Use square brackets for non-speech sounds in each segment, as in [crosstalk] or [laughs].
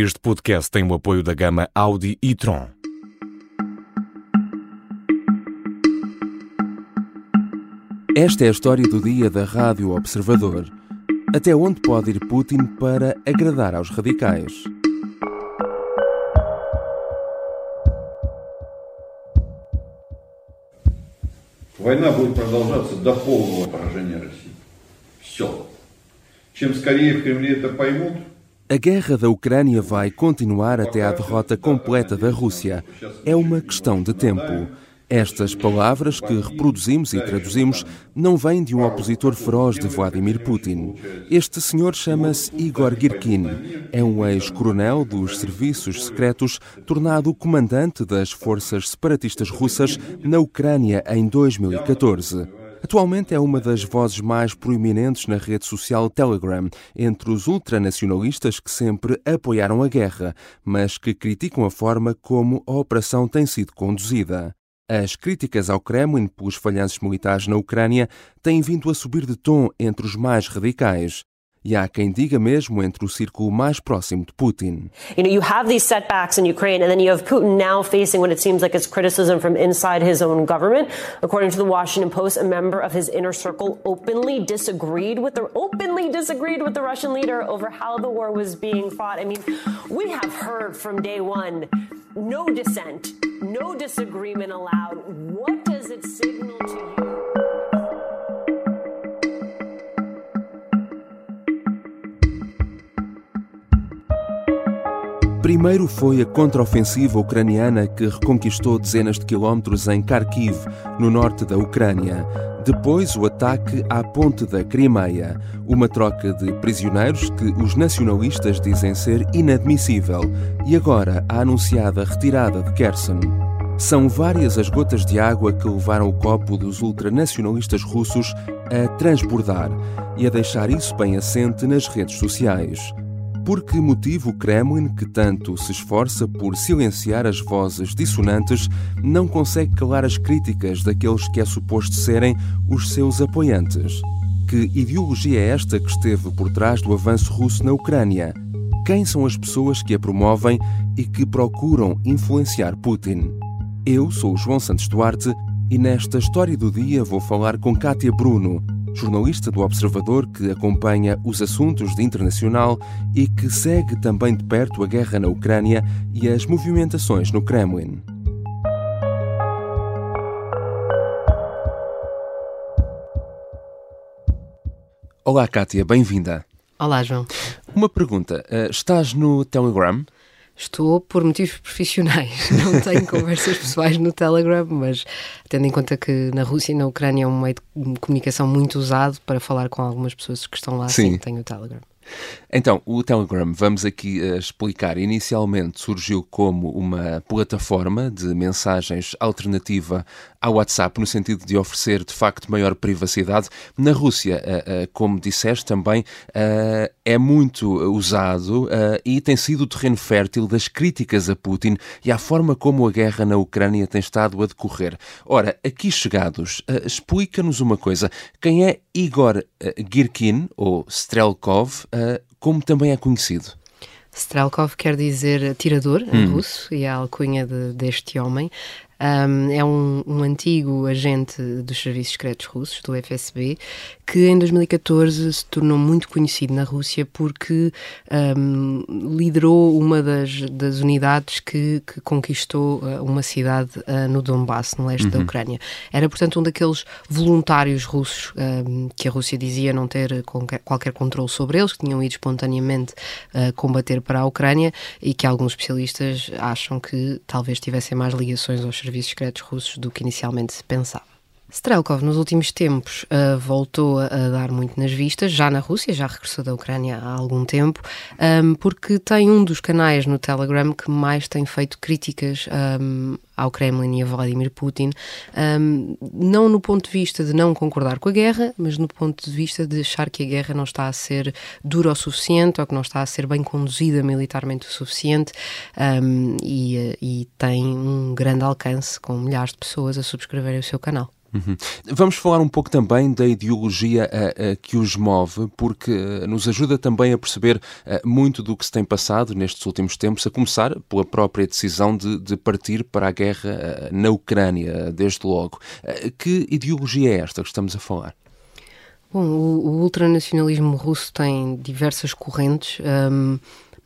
Este podcast tem o apoio da gama Audi e Tron. Esta é a história do dia da Rádio Observador. Até onde pode ir Putin para agradar aos radicais? Война будет продолжаться до полного поражения России. Все. Чем скорее в Кремле это поймут, a guerra da Ucrânia vai continuar até à derrota completa da Rússia. É uma questão de tempo. Estas palavras que reproduzimos e traduzimos não vêm de um opositor feroz de Vladimir Putin. Este senhor chama-se Igor Girkin. É um ex-coronel dos serviços secretos, tornado comandante das forças separatistas russas na Ucrânia em 2014. Atualmente é uma das vozes mais proeminentes na rede social Telegram, entre os ultranacionalistas que sempre apoiaram a guerra, mas que criticam a forma como a operação tem sido conduzida. As críticas ao Kremlin pelos falhanços militares na Ucrânia têm vindo a subir de tom entre os mais radicais. E há quem diga mesmo entre o círculo mais próximo de Putin. You know, you have these setbacks in Ukraine, and then you have Putin now facing what it seems like is criticism from inside his own government. According to the Washington Post, a member of his inner circle openly disagreed with the openly disagreed with the Russian leader over how the war was being fought. I mean, we have heard from day one, no dissent, no disagreement allowed. What does it signal to you? Primeiro foi a contraofensiva ucraniana que reconquistou dezenas de quilómetros em Kharkiv, no norte da Ucrânia. Depois, o ataque à ponte da Crimeia, uma troca de prisioneiros que os nacionalistas dizem ser inadmissível. E agora, a anunciada retirada de Kherson. São várias as gotas de água que levaram o copo dos ultranacionalistas russos a transbordar e a deixar isso bem assente nas redes sociais. Por que motivo o Kremlin, que tanto se esforça por silenciar as vozes dissonantes, não consegue calar as críticas daqueles que é suposto serem os seus apoiantes? Que ideologia é esta que esteve por trás do avanço russo na Ucrânia? Quem são as pessoas que a promovem e que procuram influenciar Putin? Eu sou o João Santos Duarte e nesta história do dia vou falar com Kátia Bruno, jornalista do Observador que acompanha os assuntos de internacional e que segue também de perto a guerra na Ucrânia e as movimentações no Kremlin. Olá, Kátia, bem-vinda. Olá, João. Uma pergunta: eh, estás no Telegram? Estou por motivos profissionais. [laughs] Não tenho conversas pessoais no Telegram, mas tendo em conta que na Rússia e na Ucrânia é um meio de comunicação muito usado para falar com algumas pessoas que estão lá, sim, sim tenho o Telegram. Então, o Telegram, vamos aqui uh, explicar, inicialmente surgiu como uma plataforma de mensagens alternativa ao WhatsApp, no sentido de oferecer, de facto, maior privacidade. Na Rússia, uh, uh, como disseste também, é muito usado e tem sido o terreno fértil das críticas a Putin e à forma como a guerra na Ucrânia tem estado a decorrer. Ora, aqui chegados, explica-nos uma coisa. Quem é Igor Girkin, ou Strelkov, como também é conhecido? Strelkov quer dizer tirador em hum. russo e é a alcunha de, deste homem. Um, é um, um, antigo agente dos serviços secretos russos, do FSB, que em 2014 se tornou muito conhecido na Rússia porque um, liderou uma das, das unidades que, que conquistou uh, uma cidade uh, no Donbass, no leste uhum. da Ucrânia. Era, portanto, um daqueles voluntários russos que a Rússia dizia não ter qualquer, qualquer controle sobre eles, que tinham ido espontaneamente uh, combater para a Ucrânia e que alguns especialistas acham que talvez tivessem mais ligações aos serviços secretos russos do que inicialmente se pensava. Strelkov, nos últimos tempos, uh, voltou a, dar muito nas vistas, já na Rússia, já regressou da Ucrânia há algum tempo, um, porque tem um dos canais no Telegram que mais tem feito críticas um, ao Kremlin e a Vladimir Putin, um, não no ponto de vista de não concordar com a guerra, mas no ponto de vista de achar que a guerra não está a ser dura o suficiente ou que não está a ser bem conduzida militarmente o suficiente e, e tem um grande alcance com milhares de pessoas a subscreverem o seu canal. Uhum. Vamos falar um pouco também da ideologia uh, uh, que os move, porque uh, nos ajuda também a perceber muito do que se tem passado nestes últimos tempos, a começar pela própria decisão de, de partir para a guerra na Ucrânia, desde logo. que ideologia é esta que estamos a falar? Bom, o, o ultranacionalismo russo tem diversas correntes. Um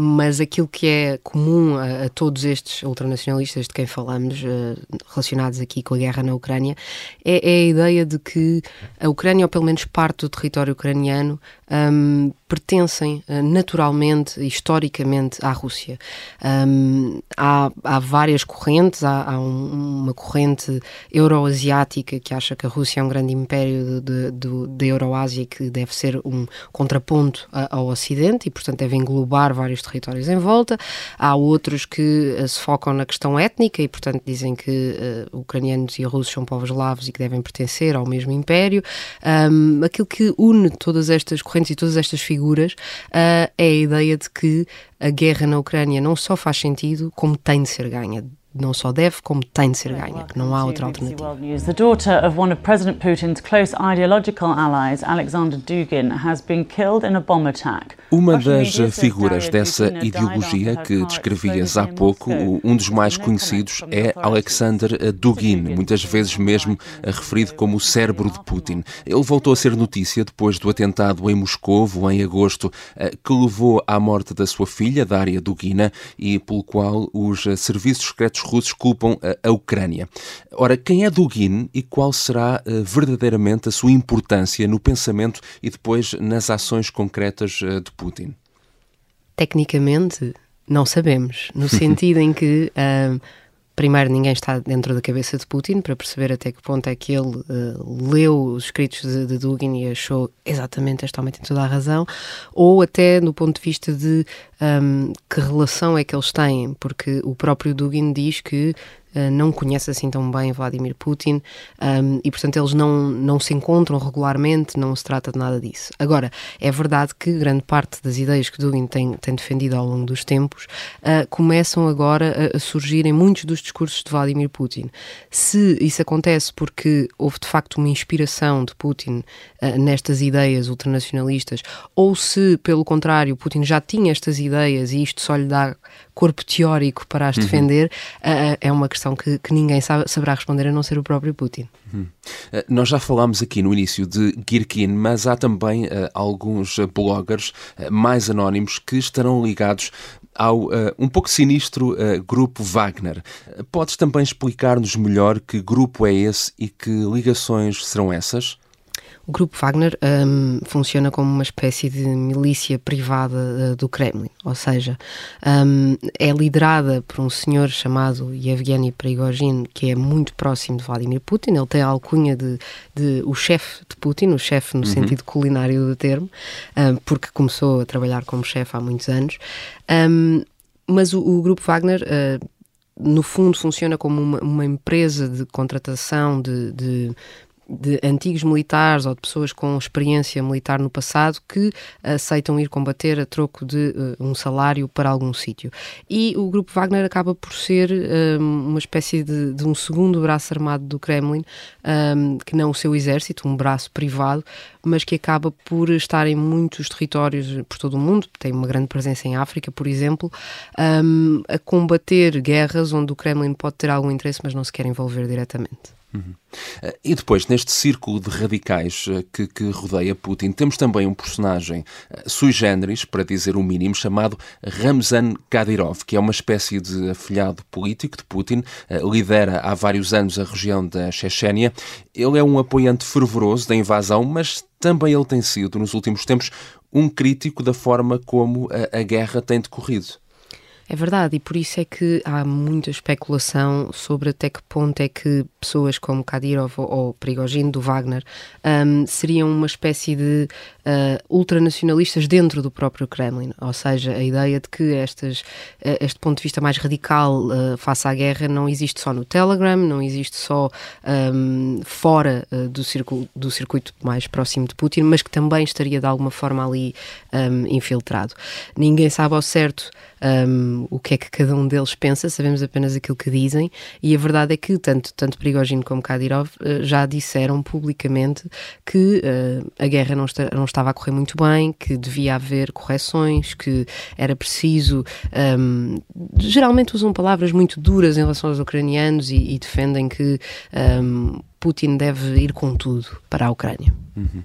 mas aquilo que é comum a, a, todos estes ultranacionalistas de quem falamos, uh, relacionados aqui com a guerra na Ucrânia, é, é, a ideia de que a Ucrânia, ou pelo menos parte do território ucraniano, um, pertencem uh, naturalmente, historicamente, à Rússia. Um, há, há, várias correntes, há, há um, uma corrente euroasiática que acha que a Rússia é um grande império da Euroásia que deve ser um contraponto ao Ocidente e, portanto, deve englobar vários territórios em volta. Há outros que uh, se focam na questão étnica e, portanto, dizem que uh, ucranianos e russos são povos eslavos e que devem pertencer ao mesmo império. Um, aquilo que une todas estas correntes e todas estas figuras uh, é a ideia de que a guerra na Ucrânia não só faz sentido, como tem de ser ganha não só deve, como tem de ser ganha, que não há outra alternativa. The daughter of one of President Putin's close ideological allies, Alexander Dugin, has been killed in a bomb attack. Uma das figuras dessa ideologia que descrevias há pouco, um dos mais conhecidos, é Alexander Dugin, muitas vezes mesmo referido como o cérebro de Putin. Ele voltou a ser notícia depois do atentado em Moscovo, em agosto, eh, que levou à morte da sua filha, Daria Dugina, e pelo qual os serviços secretos russos culpam a, Ucrânia. Ora, quem é Dugin e qual será uh, verdadeiramente a sua importância no pensamento e depois nas ações concretas uh, de Putin? Tecnicamente, não sabemos, no [laughs] sentido em que. Uh, primeiro, ninguém está dentro da cabeça de Putin para perceber até que ponto é que ele uh, leu os escritos de, de, Dugin e achou exatamente este homem tem toda a razão, ou até no ponto de vista de um, que relação é que eles têm, porque o próprio Dugin diz que não conhece assim tão bem Vladimir Putin um, e, portanto, eles não, não se encontram regularmente, não se trata de nada disso. Agora, é verdade que grande parte das ideias que Dugin tem, tem defendido ao longo dos tempos uh, começam agora a, a surgir em muitos dos discursos de Vladimir Putin. Se isso acontece porque houve de facto uma inspiração de Putin uh, nestas ideias ultranacionalistas, ou se, pelo contrário, Putin já tinha estas ideias ideias e isto só lhe dá corpo teórico para as uhum. defender, uhum. uh, é uma questão que, que ninguém sabe, saberá responder a não ser o próprio Putin. Uh, nós já falámos aqui no início de Girkin, mas há também uh, alguns bloggers mais anónimos que estarão ligados ao um pouco sinistro grupo Wagner. Podes também explicar-nos melhor que grupo é esse e que ligações serão essas? O Grupo Wagner um, funciona como uma espécie de milícia privada uh, do Kremlin, ou seja, um, é liderada por um senhor chamado Yevgeny Prigozhin, que é muito próximo de Vladimir Putin. Ele tem a alcunha de, de o chefe de Putin, o chefe no uhum. sentido culinário do termo, um, porque começou a trabalhar como chefe há muitos anos. Hum, mas o, o, Grupo Wagner. Uh, no fundo funciona como uma, uma empresa de contratação de, de de antigos militares ou de pessoas com experiência militar no passado que aceitam ir combater a troco de uh, um salário para algum sítio. E o grupo Wagner acaba por ser um, uma espécie de, de, um segundo braço armado do Kremlin, um, que não o seu exército, um braço privado, mas que acaba por estar em muitos territórios por todo o mundo, tem uma grande presença em África, por exemplo, um, a combater guerras onde o Kremlin pode ter algum interesse, mas não se quer envolver diretamente. Uhum. E depois, neste círculo de radicais eh, que, que, rodeia Putin, temos também um personagem eh, sui generis, para dizer o mínimo, chamado Ramzan Kadyrov, que é uma espécie de afilhado político de Putin, lidera há vários anos a região da Chechênia. Ele é um apoiante fervoroso da invasão, mas também ele tem sido, nos últimos tempos, um crítico da forma como a, a guerra tem decorrido. É verdade, e por isso é que há muita especulação sobre até que ponto é que pessoas como Kadyrov ou, ou Prigogine do Wagner um, seriam uma espécie de uh, ultranacionalistas dentro do próprio Kremlin, ou seja, a ideia de que estas, uh, este ponto de vista mais radical uh, face à guerra não existe só no Telegram, não existe só um, fora uh, do, do circuito mais próximo de Putin, mas que também estaria de alguma forma ali um, infiltrado. Ninguém sabe ao certo um, o que é que cada um deles pensa, sabemos apenas aquilo que dizem, e a verdade é que tanto, tanto Prigogine como Kadyrov uh, já disseram publicamente que uh, a guerra não, está, não estava a correr muito bem, que devia haver correções, que era preciso. Um, geralmente usam palavras muito duras em relação aos ucranianos e, e defendem que um, Putin deve ir com tudo para a Ucrânia. Uhum.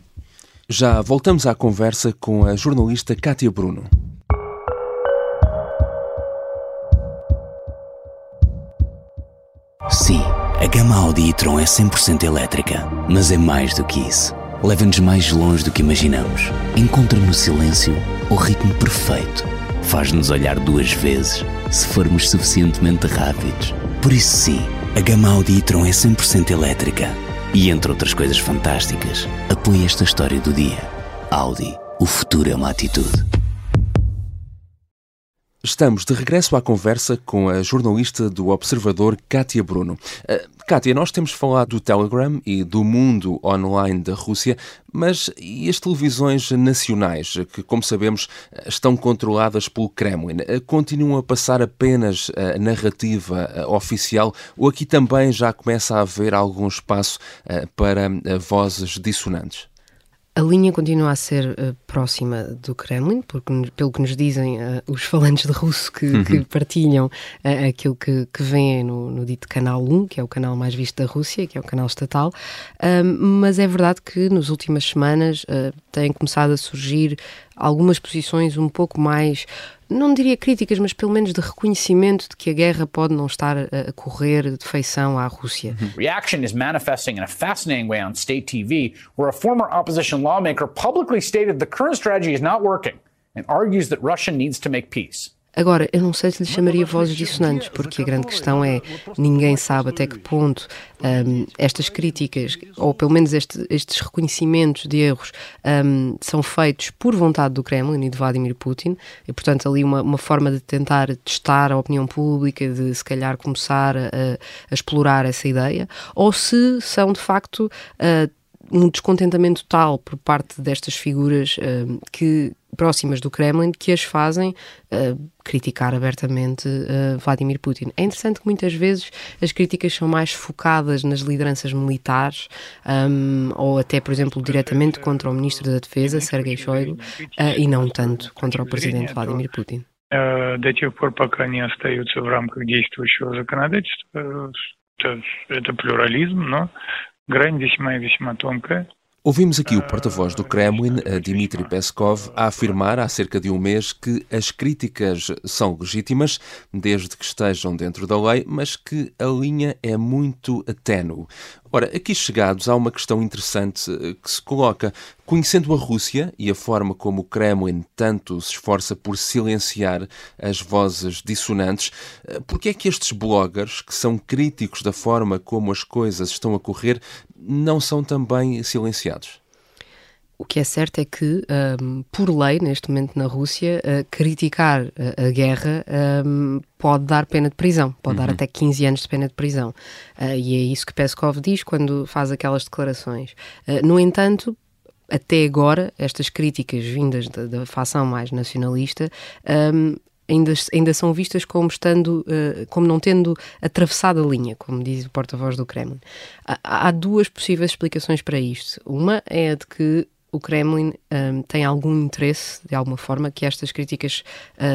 Já voltamos à conversa com a jornalista Kátia Bruno. Sim, a gama Audi e-tron é 100% elétrica, mas é mais do que isso. Leva-nos mais longe do que imaginamos. Encontra no silêncio o ritmo perfeito. Faz-nos olhar duas vezes se formos suficientemente rápidos. Por isso, sim, a gama Audi e-tron é 100% elétrica. E entre outras coisas fantásticas, apoia esta história do dia. Audi, o futuro é uma atitude. Estamos de regresso à conversa com a jornalista do Observador, Kátia Bruno. Uh, Kátia, nós temos falado do Telegram e do mundo online da Rússia, mas e as televisões nacionais, que, como sabemos, estão controladas pelo Kremlin, uh, continuam a passar apenas a narrativa uh, oficial ou aqui também já começa a haver algum espaço para vozes dissonantes? A linha continua a ser uh, próxima do Kremlin, porque, pelo que nos dizem uh, os falantes de russo que, uhum. que partilham uh, aquilo que, que vêem no, no, dito Canal 1, que é o canal mais visto da Rússia, que é o canal estatal, mas é verdade que nas últimas semanas têm começado a surgir algumas posições um pouco mais não diria críticas, mas pelo menos de reconhecimento de que a guerra pode não estar a correr de feição à Rússia. Uhum. Reaction is manifesting in a fascinating way on state TV, where a former opposition lawmaker publicly stated the current strategy is not working and argues that Russia needs to make peace. Agora, eu não sei se lhe chamaria vozes dissonantes, porque a grande questão é ninguém sabe até que ponto um, estas críticas, ou pelo menos este, estes reconhecimentos de erros, um, são feitos por vontade do Kremlin e de Vladimir Putin, e portanto ali uma, uma forma de tentar testar a opinião pública, de se calhar começar a, a explorar essa ideia, ou se são de facto. Uh, um descontentamento tal por parte destas figuras uh, que próximas do Kremlin que as fazem uh, criticar abertamente uh, Vladimir Putin. É interessante que muitas vezes as críticas são mais focadas nas lideranças militares um, ou até, por exemplo, diretamente contra o Ministro da Defesa, Sergei Shoigu, e não tanto contra o Presidente Vladimir Putin. До тех пор, пока не остаются в рамках действующего законодательства, это плюрализм, но Ouvimos aqui o porta-voz do Kremlin, Dmitry Peskov, a afirmar há cerca de um mês que as críticas são legítimas, desde que estejam dentro da lei, mas que a linha é muito tênue. Ora, aqui chegados há uma questão interessante eh, que se coloca. Conhecendo a Rússia e a forma como o Kremlin tanto se esforça por silenciar as vozes dissonantes, eh, por que é que estes bloggers, que são críticos da forma como as coisas estão a correr, não são também silenciados? O que é certo é que, um, por lei, neste momento na Rússia, uh, criticar a, a guerra um, pode dar pena de prisão, pode uhum. dar até 15 anos de pena de prisão. Uh, e é isso que Peskov diz quando faz aquelas declarações. Uh, no entanto, até agora, estas críticas vindas da, da facção mais nacionalista um, ainda, ainda são vistas como estando, como não tendo atravessado a linha, como diz o porta-voz do Kremlin. Há, há, duas possíveis explicações para isto. Uma é a de que o Kremlin um, tem algum interesse, de alguma forma, que estas críticas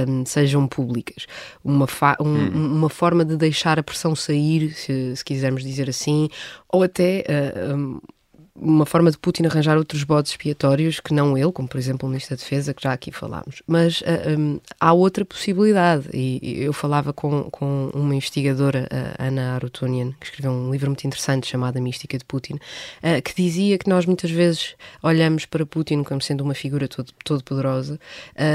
um, sejam públicas. Uma, um, hum. uma forma de deixar a pressão sair, se, se quisermos dizer assim, ou até uh, uma forma de Putin arranjar outros bodes expiatórios que não ele, como por exemplo o Ministro da Defesa, que já aqui falámos. Mas uh, ah, um, há outra possibilidade, e eu falava com, com uma investigadora, a Ana Arutunian, que escreveu um livro muito interessante chamado A Mística de Putin, uh, que dizia que nós muitas vezes olhamos para Putin como sendo uma figura todo, todo poderosa,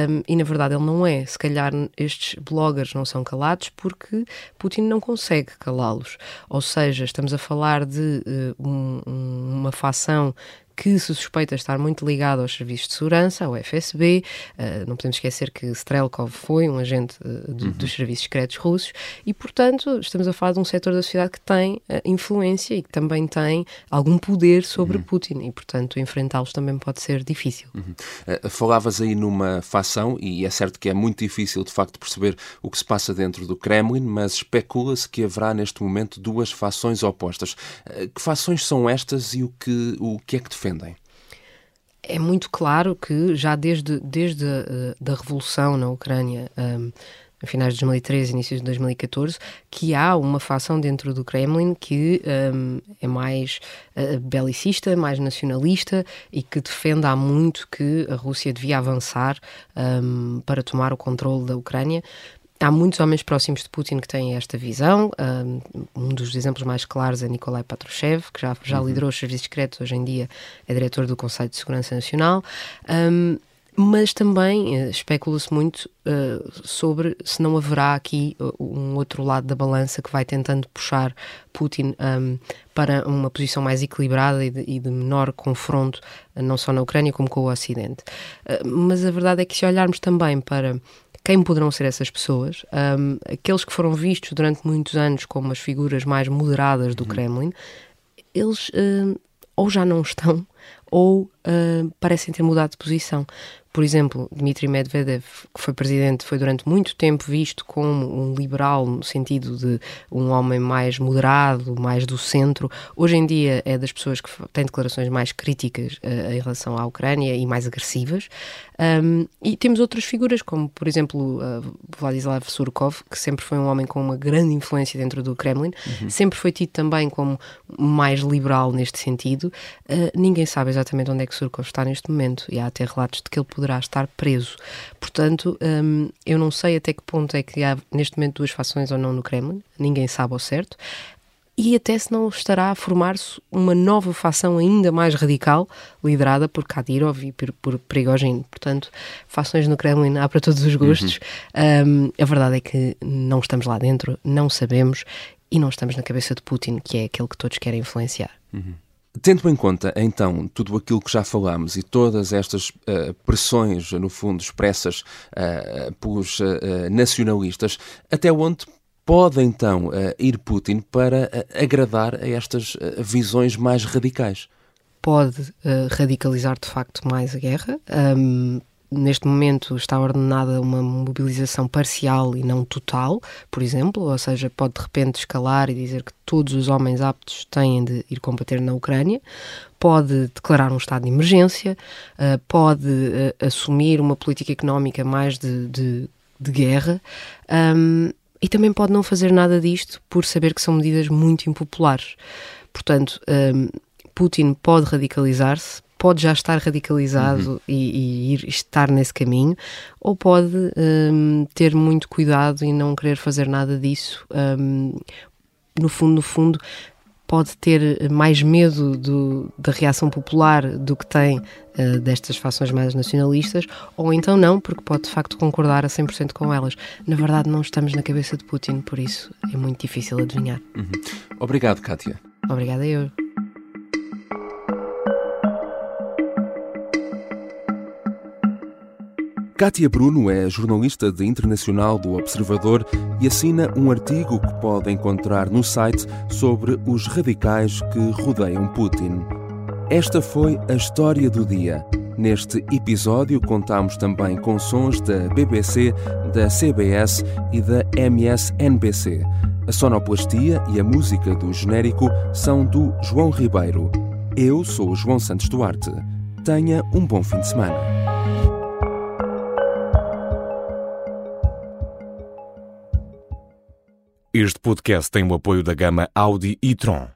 um, e na verdade ele não é. Se calhar estes bloggers não são calados porque Putin não consegue calá-los. Ou seja, estamos a falar de uh, um, uma fase que se suspeita estar muito ligado aos serviços de segurança, ao FSB. Uh, não podemos esquecer que Strelkov foi um agente uh, do, uhum. dos serviços secretos russos e, portanto, estamos a falar de um setor da sociedade que tem uh, influência e que também tem algum poder sobre uhum. Putin e, portanto, enfrentá-los também pode ser difícil. Uhum. falavas aí numa facção e é certo que é muito difícil, de facto, perceber o que se passa dentro do Kremlin, mas especula-se que haverá neste momento duas fações opostas. que fações são estas e o que, o que é que defendem? É muito claro que já desde, desde a da revolução na Ucrânia, um, a finais de 2013, início de 2014, que há uma facção dentro do Kremlin que um, é mais uh, belicista, mais nacionalista e que defende há muito que a Rússia devia avançar um, para tomar o controle da Ucrânia. Há muitos homens próximos de Putin que têm esta visão. Um dos exemplos mais claros é Nikolai Patrushev, que já, já uhum. liderou os serviços secretos, hoje em dia é diretor do Conselho de Segurança Nacional. Um, mas também uh, especula-se muito uh, sobre se não haverá aqui uh, um outro lado da balança que vai tentando puxar Putin um, para uma posição mais equilibrada e de, e de menor confronto, não só na Ucrânia como com o Ocidente. mas a verdade é que se olharmos também para quem poderão ser essas pessoas? Um, aqueles que foram vistos durante muitos anos como as figuras mais moderadas do uhum. Kremlin, eles uh, ou já não estão [laughs] ou uh, parecem ter mudado de posição. Por exemplo, Dmitry Medvedev, que foi presidente, foi durante muito tempo visto como um liberal, no sentido de um homem mais moderado, mais do centro. Hoje em dia é das pessoas que têm declarações mais críticas uh, em relação à Ucrânia e mais agressivas. Um, e temos outras figuras, como por exemplo uh, Vladislav Surkov, que sempre foi um homem com uma grande influência dentro do Kremlin, uhum. sempre foi tido também como mais liberal neste sentido. Uh, ninguém sabe exatamente onde é que Surkov está neste momento e há até relatos de que ele poderá estar preso. Portanto, um, eu não sei até que ponto é que há neste momento duas fações ou não no Kremlin, ninguém sabe ao certo e até se não estará a formar-se uma nova facção ainda mais radical, liderada por Kadyrov e por, por Prigozhin. Portanto, fações no Kremlin há para todos os gostos. Uhum. Um, a verdade é que não estamos lá dentro, não sabemos e não estamos na cabeça de Putin, que é aquele que todos querem influenciar. Uhum. Tendo em conta, então, tudo aquilo que já falámos e todas estas uh, pressões, no fundo, expressas uh, pelos uh, nacionalistas, até onde pode então uh, ir Putin para uh, agradar a estas uh, visões mais radicais? Pode radicalizar de facto mais a guerra. Um, neste momento está ordenada uma mobilização parcial e não total, por exemplo, ou seja, pode de repente escalar e dizer que todos os homens aptos têm de ir combater na Ucrânia, pode declarar um estado de emergência, pode assumir uma política económica mais de, de, de guerra. Um, e também pode não fazer nada disto por saber que são medidas muito impopulares. Portanto, um, Putin pode radicalizar-se, pode já estar radicalizado uhum. e, e, ir estar nesse caminho, ou pode um, ter muito cuidado e não querer fazer nada disso. Um, no fundo, no fundo, pode ter mais medo do, da reação popular do que tem uh, destas fações mais nacionalistas, ou então não, porque pode de facto concordar a 100% com elas. Na verdade, não estamos na cabeça de Putin, por isso é muito difícil adivinhar. Uhum. Obrigado, Kátia. Obrigada eu. Kátia Bruno é jornalista de internacional do Observador e assina um artigo que pode encontrar no site sobre os radicais que rodeiam Putin. Esta foi a história do dia. Neste episódio contamos também com sons da BBC, da CBS e da MSNBC. A sonoplastia e a música do genérico são do João Ribeiro. Eu sou o João Santos Duarte. Tenha um bom fim de semana. Este podcast tem o apoio da gama Audi e Tron.